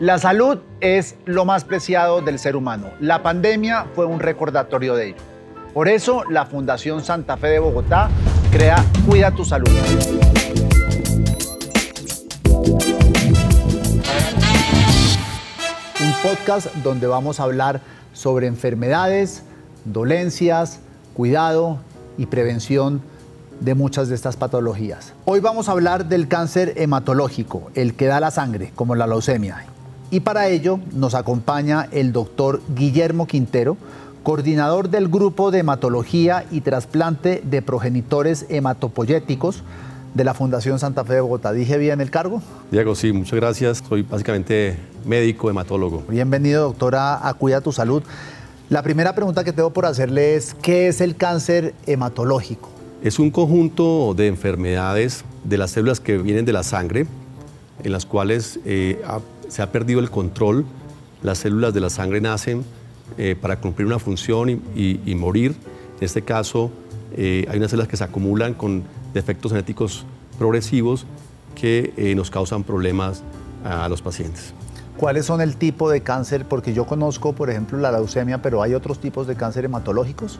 La salud es lo más preciado del ser humano. La pandemia fue un recordatorio de ello. Por eso, la Fundación Santa Fe de Bogotá crea Cuida tu Salud. Un podcast donde vamos a hablar sobre enfermedades, dolencias, cuidado y prevención de muchas de estas patologías. Hoy vamos a hablar del cáncer hematológico, el que da la sangre, como la leucemia. Y para ello nos acompaña el doctor Guillermo Quintero, coordinador del Grupo de Hematología y Trasplante de Progenitores Hematopoyéticos de la Fundación Santa Fe de Bogotá. ¿Dije bien el cargo? Diego, sí, muchas gracias. Soy básicamente médico hematólogo. Bienvenido, doctora, a Cuida tu Salud. La primera pregunta que tengo por hacerle es, ¿qué es el cáncer hematológico? Es un conjunto de enfermedades de las células que vienen de la sangre, en las cuales eh, se ha perdido el control, las células de la sangre nacen eh, para cumplir una función y, morir. En este caso, eh, hay unas células que se acumulan con defectos genéticos progresivos que eh, nos causan problemas a los pacientes. ¿Cuáles son el tipo de cáncer? Porque yo conozco, por ejemplo, la leucemia, pero ¿hay otros tipos de cáncer hematológicos?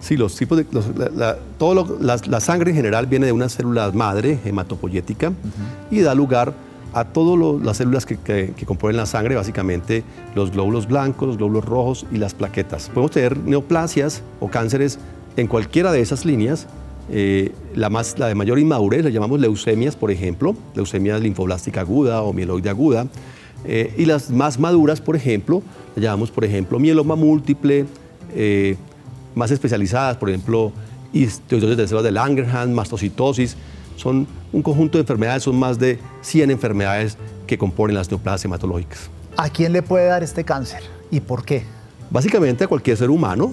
Sí, los tipos de. la, todo la, sangre en general viene de una célula madre hematopoyética y da lugar a todas las células que, componen la sangre, básicamente los glóbulos blancos, los glóbulos rojos y las plaquetas. Podemos tener neoplasias o cánceres en cualquiera de esas líneas. Eh, la, más, la de mayor inmadurez la llamamos leucemias, por ejemplo, leucemia linfoblástica aguda o mieloide aguda. Eh, y las más maduras, por ejemplo, la llamamos, por ejemplo, mieloma múltiple, eh, más especializadas, por ejemplo, histoidosis de células de Langerhans, mastocitosis, son un conjunto de enfermedades, son más de 100 enfermedades que componen las neoplasias hematológicas. ¿A quién le puede dar este cáncer y por qué? Básicamente a cualquier ser humano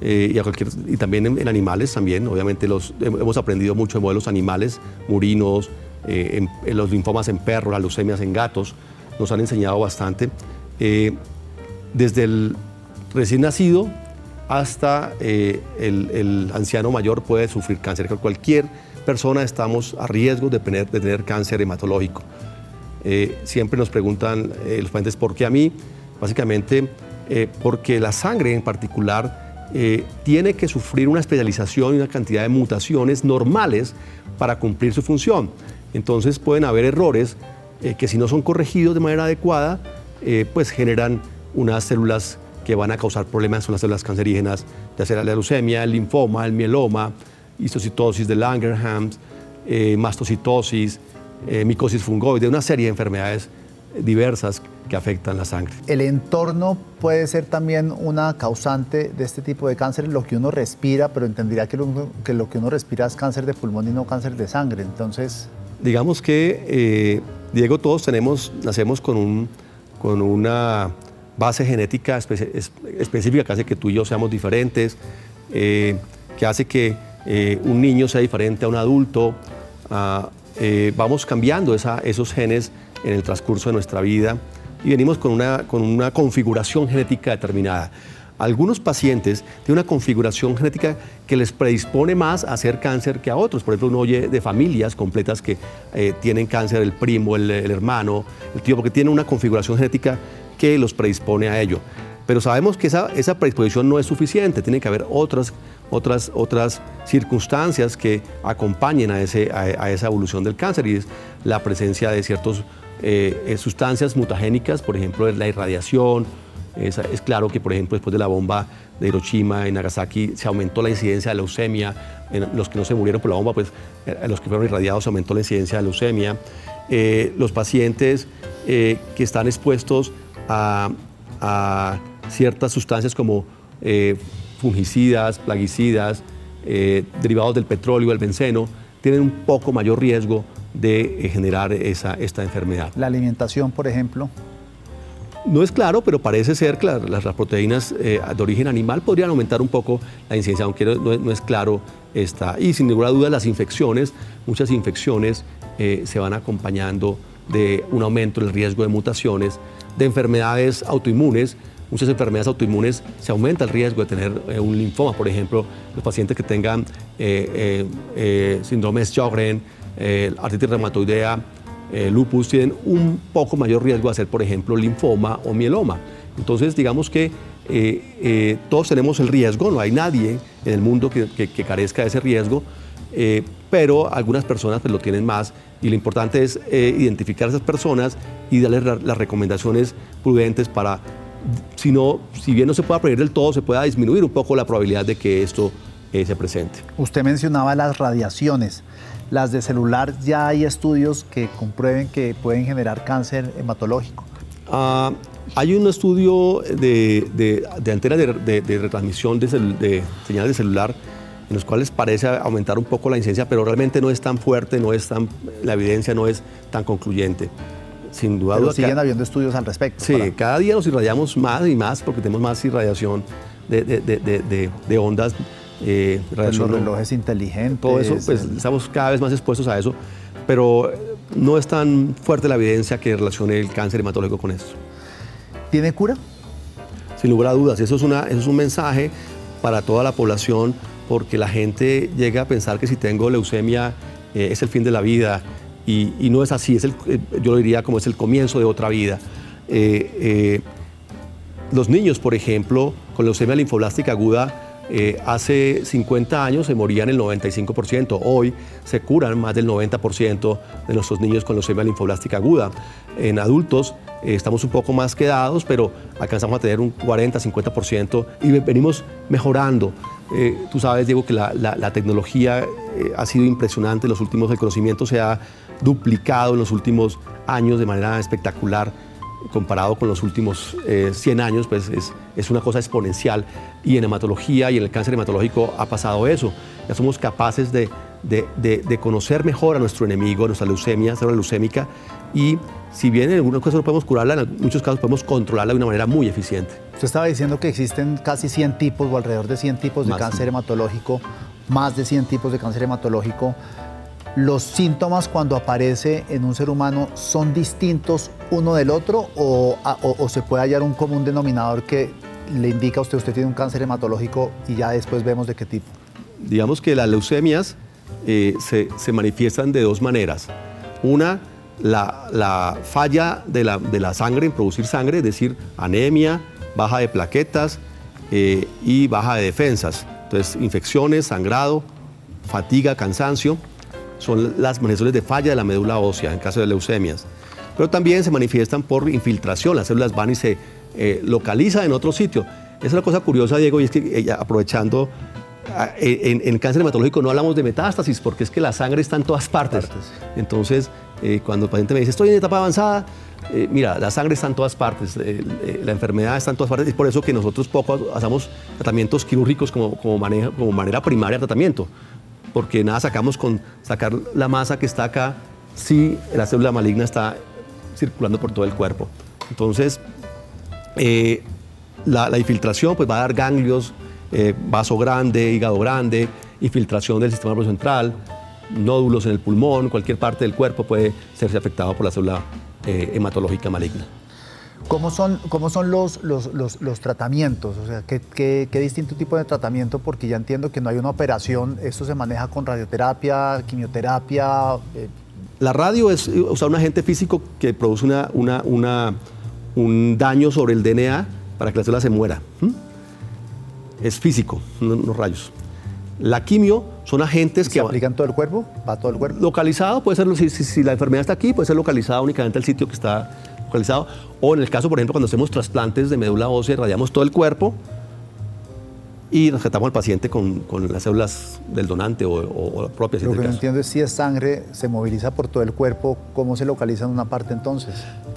eh, y, a cualquier, y también en, animales también. Obviamente los, hemos aprendido mucho de modelos animales, murinos, eh, en, los linfomas en perros, las leucemias en gatos, nos han enseñado bastante. Eh, desde el recién nacido hasta el, el, anciano mayor puede sufrir cáncer. Cualquier estamos a riesgo de tener, de tener cáncer hematológico. Eh, siempre nos preguntan eh, los pacientes por qué a mí. Básicamente eh, porque la sangre en particular tiene que sufrir una especialización y una cantidad de mutaciones normales para cumplir su función. Entonces pueden haber errores que si no son corregidos de manera adecuada, pues generan unas células que van a causar problemas, son las células cancerígenas, ya sea la leucemia, el linfoma, el mieloma, histocitosis de Langerhans, eh, mastocitosis, eh, micosis fungoide, una serie de enfermedades diversas que afectan la sangre. ¿El entorno puede ser también una causante de este tipo de cáncer? Lo que uno respira, pero entendería que lo, que lo que uno respira es cáncer de pulmón y no cáncer de sangre. Entonces... Digamos que, eh, Diego, todos tenemos, nacemos con, un, con una base genética específica que hace que tú y yo seamos diferentes, que hace que eh, un niño sea diferente a un adulto. Eh, vamos cambiando esos genes en el transcurso de nuestra vida y venimos con una, con una configuración genética determinada. Algunos pacientes tienen una configuración genética que les predispone más a hacer cáncer que a otros. Por ejemplo, uno oye de familias completas que eh, tienen cáncer, el primo, el, hermano, el tío, porque tienen una configuración genética que los predispone a ello. Pero sabemos que esa, esa predisposición no es suficiente, tiene que haber otras otras, otras circunstancias que acompañen a, ese, a, esa evolución del cáncer y es la presencia de ciertas eh, eh, sustancias mutagénicas, por ejemplo, la irradiación. Es, claro que, por ejemplo, después de la bomba de Hiroshima y Nagasaki se aumentó la incidencia de leucemia. En los que no se murieron por la bomba, pues en eh, los que fueron irradiados se aumentó la incidencia de leucemia. los pacientes que están expuestos a, a ciertas sustancias como fungicidas, plaguicidas, eh, derivados del petróleo, el benceno, tienen un poco mayor riesgo de eh, generar esa, esta enfermedad. La alimentación, por ejemplo. No es claro, pero parece ser que las, proteínas eh, de origen animal podrían aumentar un poco la incidencia, aunque no, es claro esta. Y sin ninguna duda las infecciones, muchas infecciones se van acompañando de un aumento del riesgo de mutaciones, de enfermedades autoinmunes, muchas enfermedades autoinmunes se aumenta el riesgo de tener eh, un linfoma. Por ejemplo, los pacientes que tengan eh, eh, síndrome de Sjögren, artritis reumatoidea, lupus tienen un poco mayor riesgo de hacer, por ejemplo, linfoma o mieloma. Entonces, digamos que todos tenemos el riesgo, no hay nadie en el mundo que, carezca de ese riesgo, pero algunas personas pues, lo tienen más y lo importante es identificar a esas personas y darles las recomendaciones prudentes para, si, no, si bien no se pueda prevenir del todo, se pueda disminuir un poco la probabilidad de que esto se presente. Usted mencionaba las radiaciones. Las de celular ya hay estudios que comprueben que pueden generar cáncer hematológico. Ah, hay un estudio de, de, de antenas de, retransmisión de, señales de celular en los cuales parece aumentar un poco la incidencia, pero realmente no es tan fuerte, no es tan, la evidencia no es tan concluyente. Sin duda. Pero siguen habiendo estudios al respecto. Sí, cada día nos irradiamos más y más porque tenemos más irradiación de, ondas eh, los relojes inteligentes. Todo eso, pues estamos cada vez más expuestos a eso, pero no es tan fuerte la evidencia que relacione el cáncer hematológico con esto. ¿Tiene cura? Sin lugar a dudas, eso es, una, eso es un mensaje para toda la población porque la gente llega a pensar que si tengo leucemia eh, es el fin de la vida y, no es así, es el, eh, yo lo diría como es el comienzo de otra vida. Eh, los niños, por ejemplo, con leucemia linfoblástica aguda, eh, hace 50 años se morían el 95%, hoy se curan más del 90% de nuestros niños con leucemia linfoblástica aguda. En adultos eh, estamos un poco más quedados, pero alcanzamos a tener un 40-50% y venimos mejorando. Eh, tú sabes, Diego, que la, la tecnología ha sido impresionante, los últimos, el conocimiento se ha duplicado en los últimos años de manera espectacular comparado con los últimos 100 eh, años, pues es, es, una cosa exponencial. Y en hematología y en el cáncer hematológico ha pasado eso. Ya somos capaces de, de, de, conocer mejor a nuestro enemigo, a nuestra leucemia, célula leucémica, y si bien en algunas cosas no podemos curarla, en muchos casos podemos controlarla de una manera muy eficiente. Usted estaba diciendo que existen casi 100 tipos o alrededor de 100 tipos de cáncer hematológico, más de 100 tipos de cáncer hematológico los síntomas cuando aparece en un ser humano son distintos uno del otro o, se puede hallar un común denominador que le indica a usted usted tiene un cáncer hematológico y ya después vemos de qué tipo? Digamos que las leucemias eh, se, manifiestan de dos maneras. Una, la, falla de la, sangre en producir sangre, es decir, anemia, baja de plaquetas eh, y baja de defensas. Entonces, infecciones, sangrado, fatiga, cansancio son las manifestaciones de falla de la médula ósea en caso de leucemias. Pero también se manifiestan por infiltración, las células van y se eh, localizan en otro sitio. Es una cosa curiosa, Diego, y es que eh, aprovechando, en, en, cáncer hematológico no hablamos de metástasis porque es que la sangre está en todas partes. Entonces, eh, cuando el paciente me dice, estoy en etapa avanzada, mira, la sangre está en todas partes, la enfermedad está en todas partes, y es por eso que nosotros poco hacemos tratamientos quirúrgicos como, como, como manera primaria de tratamiento porque nada sacamos con sacar la masa que está acá si la célula maligna está circulando por todo el cuerpo. Entonces, eh, la, infiltración pues, va a dar ganglios, eh, vaso grande, hígado grande, infiltración del sistema nervioso central, nódulos en el pulmón, cualquier parte del cuerpo puede serse afectado por la célula eh, hematológica maligna. ¿Cómo son, cómo son los, los, tratamientos? O sea, ¿qué, distinto tipo de tratamiento? Porque ya entiendo que no hay una operación, esto se maneja con radioterapia, quimioterapia. Eh. La radio es usar un agente físico que produce una, una, un daño sobre el DNA para que la célula se muera. Es físico, los rayos. La quimio son agentes que... ¿Se aplican todo el cuerpo? ¿Va todo el cuerpo? Localizado, puede ser, si, si, la enfermedad está aquí, puede ser localizada únicamente el sitio que está localizado. O en el caso, por ejemplo, cuando hacemos trasplantes de médula ósea, radiamos todo el cuerpo y rescatamos al paciente con, las células del donante o, o propias. Lo que no entiendo es si es sangre, se moviliza por todo el cuerpo, ¿cómo se localiza en una parte entonces?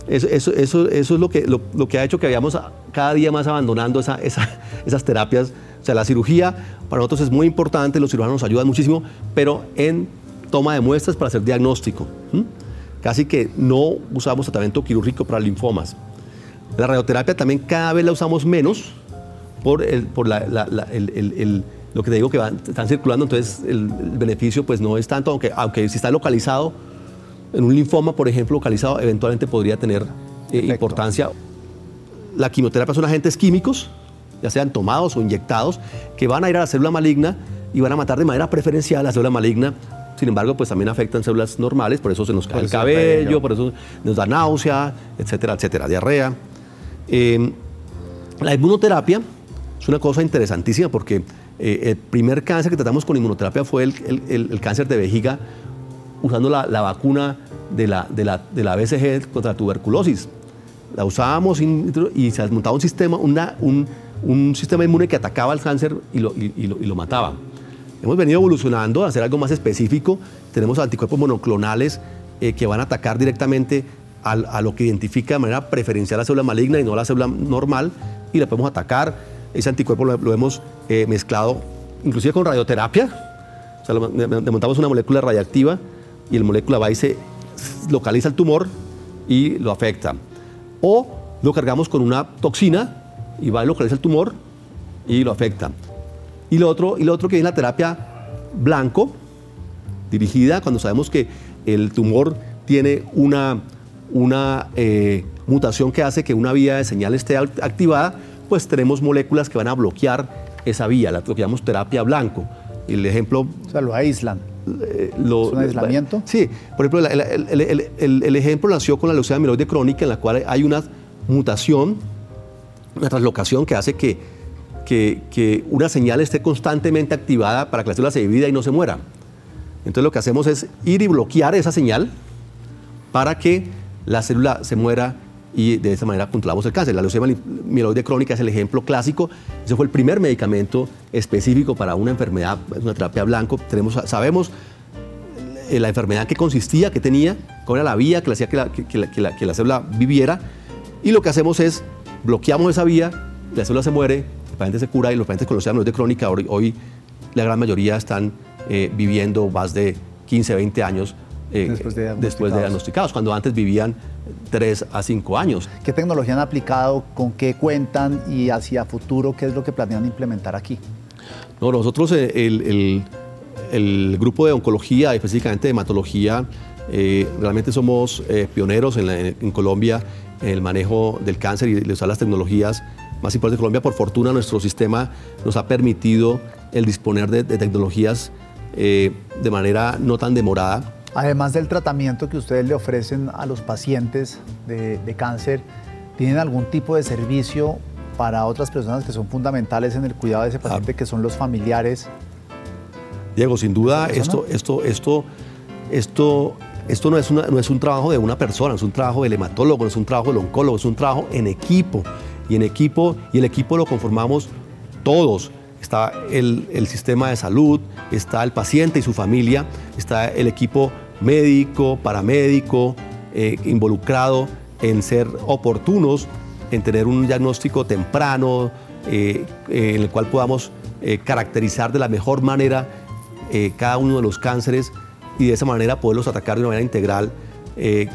Eso, es lo que, ha hecho que vayamos cada día más abandonando esa, esas terapias. O sea, la cirugía para nosotros es muy importante, los cirujanos nos ayudan muchísimo, pero en toma de muestras para hacer diagnóstico. Casi que no usamos tratamiento quirúrgico para linfomas. La radioterapia también cada vez la usamos menos por, lo que te digo que están circulando, entonces el, beneficio pues no es tanto, aunque si está localizado en un linfoma, por ejemplo, localizado, eventualmente podría tener eh, importancia. La quimioterapia son agentes químicos, ya sean tomados o inyectados, que van a ir a la célula maligna y van a matar de manera preferencial la célula maligna sin embargo, pues también afectan células normales, por eso se nos cae Por el cabello, cabello. por eso nos da náusea, etcétera, etcétera, diarrea. Eh, la inmunoterapia es una cosa interesantísima porque eh, el primer cáncer que tratamos con inmunoterapia fue el, el- el- el cáncer de vejiga usando la, la vacuna de la, de, la, de la BCG contra la tuberculosis. La usábamos y se montaba un sistema, una- un, un sistema inmune que atacaba al cáncer y lo, y- y lo- y lo mataba. Hemos venido evolucionando a hacer algo más específico. Tenemos anticuerpos monoclonales eh, que van a atacar directamente al- a lo que identifica de manera preferencial la célula maligna y no la célula normal y la podemos atacar. Ese anticuerpo lo, lo hemos eh, mezclado inclusive con radioterapia. O sea, le montamos una molécula radiactiva y la molécula va y se localiza el tumor y lo afecta. O lo cargamos con una toxina y va y localiza el tumor y lo afecta. Y lo otro, y lo otro que es la terapia blanco, dirigida cuando sabemos que el tumor tiene una, una eh, mutación que hace que una vía de señal esté act- activada, pues tenemos moléculas que van a bloquear esa vía, la- lo que llamamos terapia blanco. El ejemplo O sea, lo aíslan. Eh, lo- ¿Es un aislamiento? Sí, por ejemplo, el, el- el- el- el- el ejemplo nació con la leucemia amiloide crónica, en la cual hay una mutación, una translocación que hace que, que, que una señal esté constantemente activada para que la célula se divida y no se muera. Entonces lo que hacemos es ir y bloquear esa señal para que la célula se muera y de esa manera controlamos el cáncer. La leucemia mieloide crónica es el ejemplo clásico. Ese fue el primer medicamento específico para una enfermedad, es una terapia blanco. Tenemos, sabemos eh, la enfermedad que consistía, que tenía, cuál era la vía que hacía que la, que- que la- que la- que la célula viviera. Y lo que hacemos es bloqueamos esa vía, la célula se muere, el paciente se cura y los pacientes con leucemia mieloide crónica hoy, hoy la gran mayoría están eh, viviendo más de 15, 20 años eh, Después de después de diagnosticados. cuando antes vivían 3 a 5 años. ¿Qué tecnología han aplicado? ¿Con qué cuentan? Y hacia futuro, ¿qué es lo que planean implementar aquí? No, nosotros, eh, el, el- el grupo de oncología, específicamente de hematología, eh, realmente somos eh, pioneros en, la- en Colombia en el manejo del cáncer y de usar las tecnologías más importantes de Colombia. Por fortuna, nuestro sistema nos ha permitido el disponer de, de tecnologías eh, de manera no tan demorada. Además del tratamiento que ustedes le ofrecen a los pacientes de, de cáncer, ¿tienen algún tipo de servicio para otras personas que son fundamentales en el cuidado de ese paciente, que son los familiares? Diego, sin duda, ¿Eso esto, esto, esto, esto, esto no, es una- no es un trabajo de una persona, es un trabajo del hematólogo, no es un trabajo del oncólogo, es un trabajo en equipo. Y en equipo, y el equipo lo conformamos todos. Está el, el sistema de salud, está el paciente y su familia, está el equipo médico, paramédico, eh, involucrado en ser oportunos, en tener un diagnóstico temprano, eh, eh, en el cual podamos caracterizar de la mejor manera cada uno de los cánceres y de esa manera poderlos atacar de una manera integral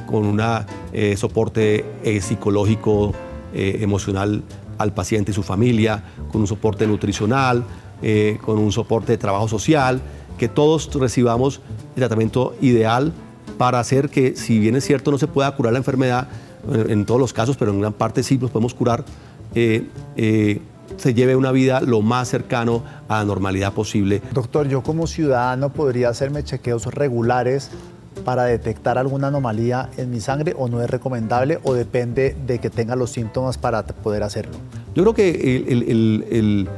con un soporte psicológico, emocional al paciente y su familia, con un soporte nutricional, con un soporte de trabajo social, que todos recibamos el tratamiento ideal para hacer que, si bien es cierto, no se pueda curar la enfermedad, en, en todos los casos, pero en gran parte sí los podemos curar, eh, eh, se lleve una vida lo más cercano a la normalidad posible. Doctor, yo como ciudadano podría hacerme chequeos regulares para detectar alguna anomalía en mi sangre o no es recomendable o depende de que tenga los síntomas para poder hacerlo. Yo creo que el, el- el-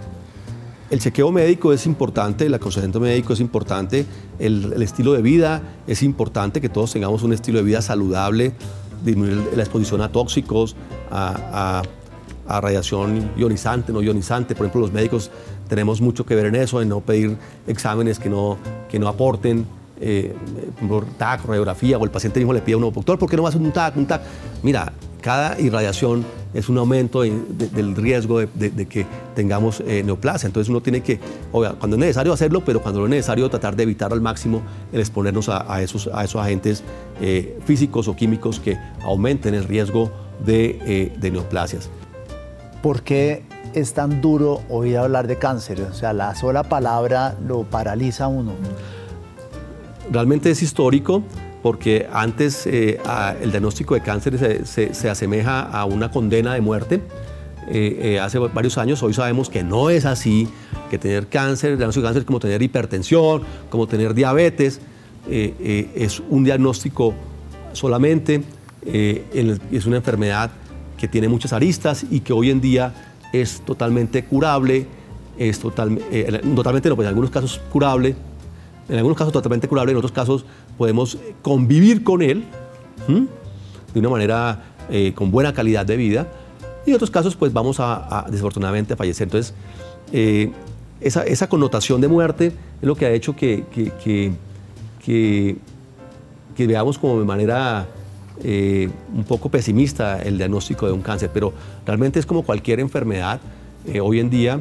el- chequeo médico es importante, el aconsejamiento médico es importante, el, estilo de vida es importante, que todos tengamos un estilo de vida saludable, disminuir la exposición a tóxicos, a, radiación ionizante, no ionizante. Por ejemplo, los médicos tenemos mucho que ver en eso, en no pedir exámenes que no, que no aporten eh, por TAC, radiografía, o el paciente mismo le pide a uno, doctor, ¿por qué no a hacer un TAC, un TAC? Mira, cada irradiación es un aumento de- de- del riesgo de, que tengamos eh, neoplasia. Entonces uno tiene que, obvia, cuando es necesario hacerlo, pero cuando no es necesario tratar de evitar al máximo el exponernos a, a esos, a esos agentes eh, físicos o químicos que aumenten el riesgo de, eh, de neoplasias. ¿Por qué es tan duro oír hablar de cáncer? O sea, la sola palabra lo paraliza a uno. Realmente es histórico porque antes eh, el diagnóstico de cáncer se, se- se asemeja a una condena de muerte. Eh, eh, hace varios años, hoy sabemos que no es así, que tener cáncer, el diagnóstico de cáncer es como tener hipertensión, como tener diabetes. es un diagnóstico solamente, es una enfermedad que tiene muchas aristas y que hoy en día es totalmente curable, es total, totalmente no, pues en algunos casos curable, en algunos casos totalmente curable, en otros casos podemos convivir con él de una manera con buena calidad de vida y en otros casos pues vamos a, desafortunadamente a fallecer. Entonces, eh, esa, connotación de muerte es lo que ha hecho que, que, veamos como de manera eh, un poco pesimista el diagnóstico de un cáncer, pero realmente es como cualquier enfermedad eh, hoy en día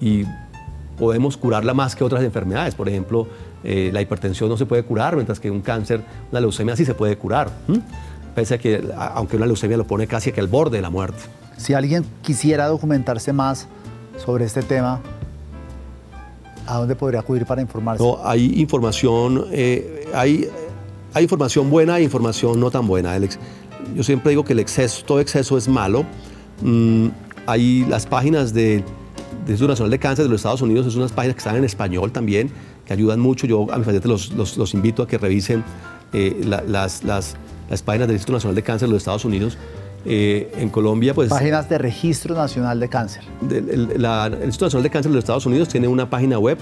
y podemos curarla más que otras enfermedades. Por ejemplo, la hipertensión no se puede curar, mientras que un cáncer, una leucemia sí se puede curar pese a que, aunque una leucemia lo pone casi que al borde de la muerte. Si alguien quisiera documentarse más sobre este tema, ¿a dónde podría acudir para informarse? No, hay información, eh, hay, hay información buena e información no tan buena. yo siempre digo que el exceso, todo exceso es malo. Mm, hay las páginas de, del Instituto Nacional de Cáncer de los Estados Unidos, es unas páginas que están en español también, que ayudan mucho. Yo a mis pacientes los, los, invito a que revisen eh, las, las las páginas del Instituto Nacional de Cáncer de los Estados Unidos. Eh, en Colombia, pues... Páginas de Registro Nacional de Cáncer. el, Instituto Nacional de Cáncer de los Estados Unidos tiene una página web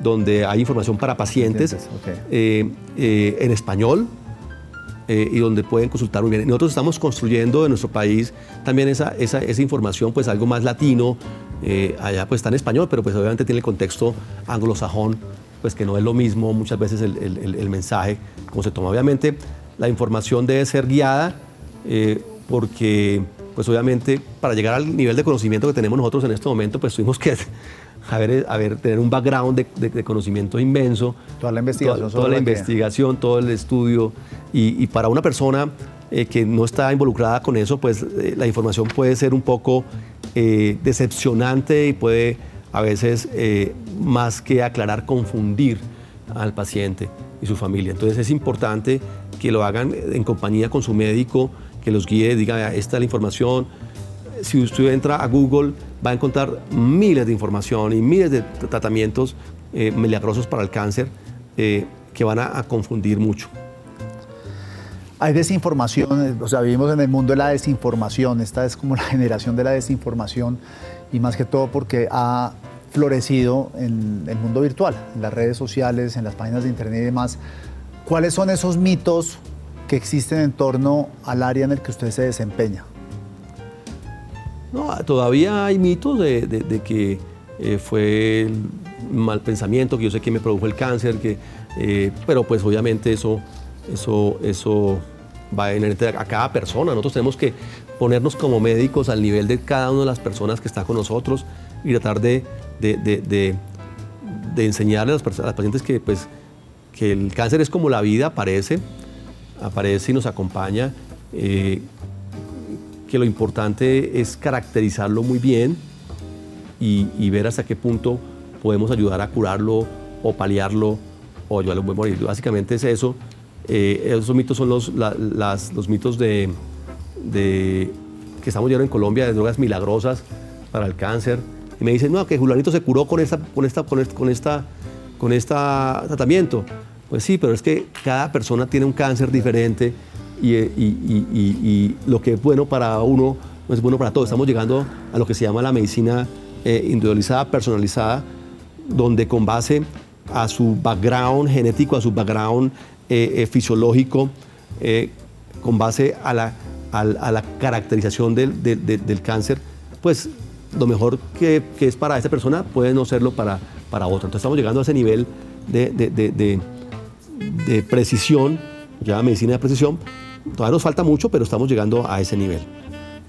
donde hay información para pacientes, eh, eh, en español y donde pueden consultar muy bien. Nosotros estamos construyendo en nuestro país también esa, esa, esa información, pues algo más latino, allá pues está en español, pero pues obviamente tiene el contexto anglosajón, pues que no es lo mismo muchas veces el, el, el mensaje como se toma. Obviamente la información debe ser guiada eh, porque, pues obviamente, para llegar al nivel de conocimiento que tenemos nosotros en este momento, pues tuvimos que haber, tener un background de, conocimiento inmenso. Toda la investigación. Toda, la investigación, todo el estudio. Y, para una persona eh, que no está involucrada con eso, pues eh, la información puede ser un poco decepcionante y puede a veces, más que aclarar, confundir al paciente y su familia. Entonces es importante que lo hagan en compañía con su médico, que los guíe, diga, esta es la información. Si usted entra a Google, va a encontrar miles de información y miles de tratamientos eh, milagrosos para el cáncer eh, que van a, confundir mucho. Hay desinformación, o sea, vivimos en el mundo de la desinformación, esta es como la generación de la desinformación y más que todo porque ha florecido en el mundo virtual, en las redes sociales, en las páginas de internet y demás. ¿Cuáles son esos mitos que existen en torno al área en el que usted se desempeña? No, todavía hay mitos de, que eh, fue el mal pensamiento, que yo sé que me produjo el cáncer, que, eh, pero pues obviamente eso, eso, eso va a cada persona. Nosotros tenemos que ponernos como médicos al nivel de cada una de las personas que está con nosotros y tratar de, de, enseñarle a las, a las pacientes que pues, que el cáncer es como la vida, aparece, aparece y nos acompaña, eh, que lo importante es caracterizarlo muy bien y, ver hasta qué punto podemos ayudar a curarlo o paliarlo o ayudarlo a morir. Básicamente es eso. Eh, esos mitos son los, los mitos de, que estamos viendo en Colombia de drogas milagrosas para el cáncer. Y me dicen, no, que Julianito se curó con esta, con esta, con esta, con esta, tratamiento. Pues sí, pero es que cada persona tiene un cáncer diferente y, lo que es bueno para uno no es bueno para todos. Estamos llegando a lo que se llama la medicina eh, individualizada, personalizada, donde con base a su background genético, a su background eh, eh, fisiológico, con base a la, la caracterización del, del, cáncer, pues lo mejor que, es para esa persona puede no serlo para, para otra. Entonces estamos llegando a ese nivel de de precisión, ya medicina de precisión. Todavía nos falta mucho, pero estamos llegando a ese nivel.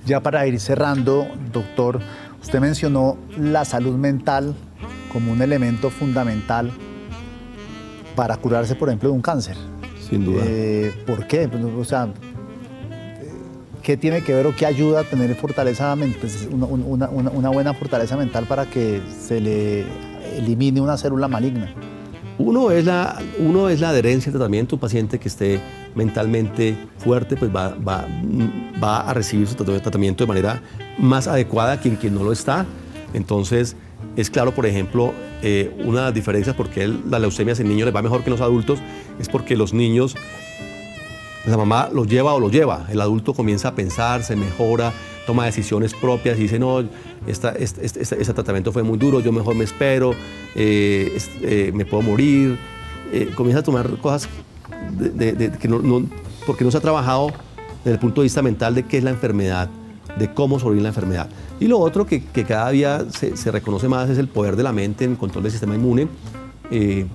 Ya para ir cerrando, doctor, usted mencionó la salud mental como un elemento fundamental para curarse, por ejemplo, de un cáncer. Sin duda. Eh, ¿Por qué? Pues, o sea, ¿qué tiene que ver o qué ayuda a tener fortaleza pues, una, buena fortaleza mental para que se le elimine una célula maligna? Uno es, la, uno es la adherencia al tratamiento. Un paciente que esté mentalmente fuerte pues va, va, va a recibir su tratamiento de manera más adecuada que quien no lo está. Entonces, es claro, por ejemplo, eh, una de las diferencias porque la leucemia en niños les va mejor que en los adultos es porque los niños, la mamá los lleva o los lleva, el adulto comienza a pensar, se mejora, toma decisiones propias dice, no, esta, este, tratamiento fue muy duro, yo mejor me espero, eh, eh, me puedo morir, comienza a tomar cosas de, que no, porque no se ha trabajado desde el punto de vista mental de qué es la enfermedad, de cómo sobrevivir la enfermedad. Y lo otro que, cada día se, reconoce más es el poder de la mente en el control del sistema inmune. Eh,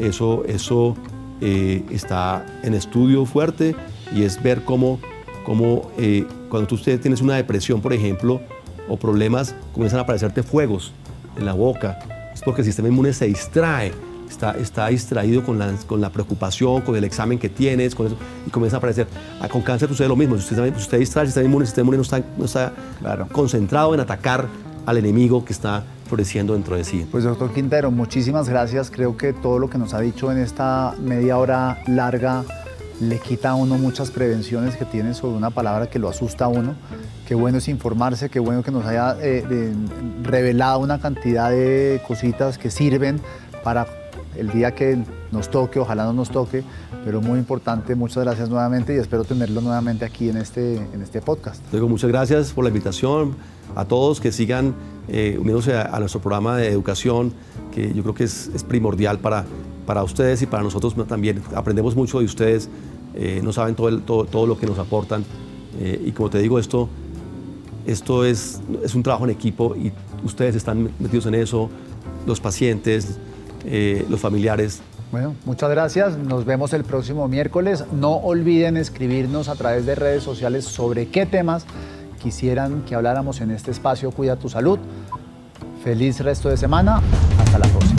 eso eso eh, está en estudio fuerte y es ver cómo, cómo eh, cuando tú tienes una depresión, por ejemplo, o problemas, comienzan a aparecerte fuegos en la boca. Es porque el sistema inmune se distrae está, distraído con la, con la preocupación, con el examen que tienes, con eso, y comienza a aparecer. Ah, con cáncer sucede lo mismo. Si usted, usted distrae el sistema inmune, el sistema inmune no está, no está concentrado en atacar al enemigo que está floreciendo dentro de sí. Pues doctor Quintero, muchísimas gracias. Creo que todo lo que nos ha dicho en esta media hora larga le quita a uno muchas prevenciones que tiene sobre una palabra que lo asusta a uno. Qué bueno es informarse, qué bueno que nos haya eh, revelado una cantidad de cositas que sirven para el día que nos toque, ojalá no nos toque, pero muy importante, muchas gracias nuevamente y espero tenerlo nuevamente aquí en este, en este podcast. Diego, muchas gracias por la invitación, a todos que sigan eh, uniéndose a, nuestro programa de educación, que yo creo que es, primordial para, para ustedes y para nosotros también. Aprendemos mucho de ustedes, eh, no saben todo, todo, todo, lo que nos aportan eh, y como te digo, esto, esto es, es un trabajo en equipo y ustedes están metidos en eso, los pacientes, eh, los familiares. Bueno, muchas gracias. Nos vemos el próximo miércoles. No olviden escribirnos a través de redes sociales sobre qué temas quisieran que habláramos en este espacio Cuida tu salud. Feliz resto de semana. Hasta la próxima.